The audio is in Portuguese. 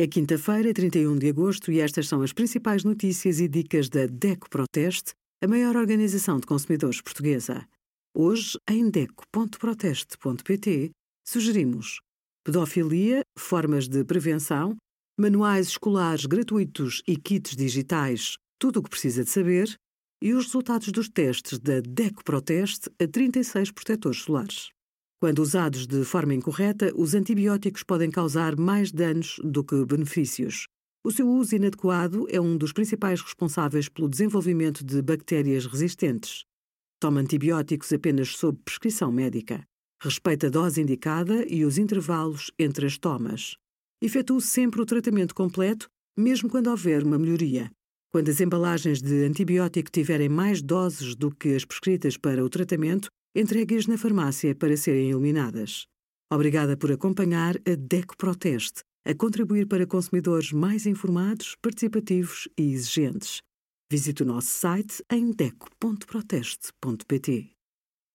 É quinta-feira, 31 de agosto, e estas são as principais notícias e dicas da DECO Proteste, a maior organização de consumidores portuguesa. Hoje, em DECO.proteste.pt, sugerimos pedofilia, formas de prevenção, manuais escolares gratuitos e kits digitais, tudo o que precisa de saber, e os resultados dos testes da DECO Proteste a 36 protetores solares. Quando usados de forma incorreta, os antibióticos podem causar mais danos do que benefícios. O seu uso inadequado é um dos principais responsáveis pelo desenvolvimento de bactérias resistentes. Toma antibióticos apenas sob prescrição médica. Respeita a dose indicada e os intervalos entre as tomas. Efetue sempre o tratamento completo, mesmo quando houver uma melhoria. Quando as embalagens de antibiótico tiverem mais doses do que as prescritas para o tratamento, entregues na farmácia para serem eliminadas. Obrigada por acompanhar a DECO Proteste, a contribuir para consumidores mais informados, participativos e exigentes. Visite o nosso site em deco.proteste.pt.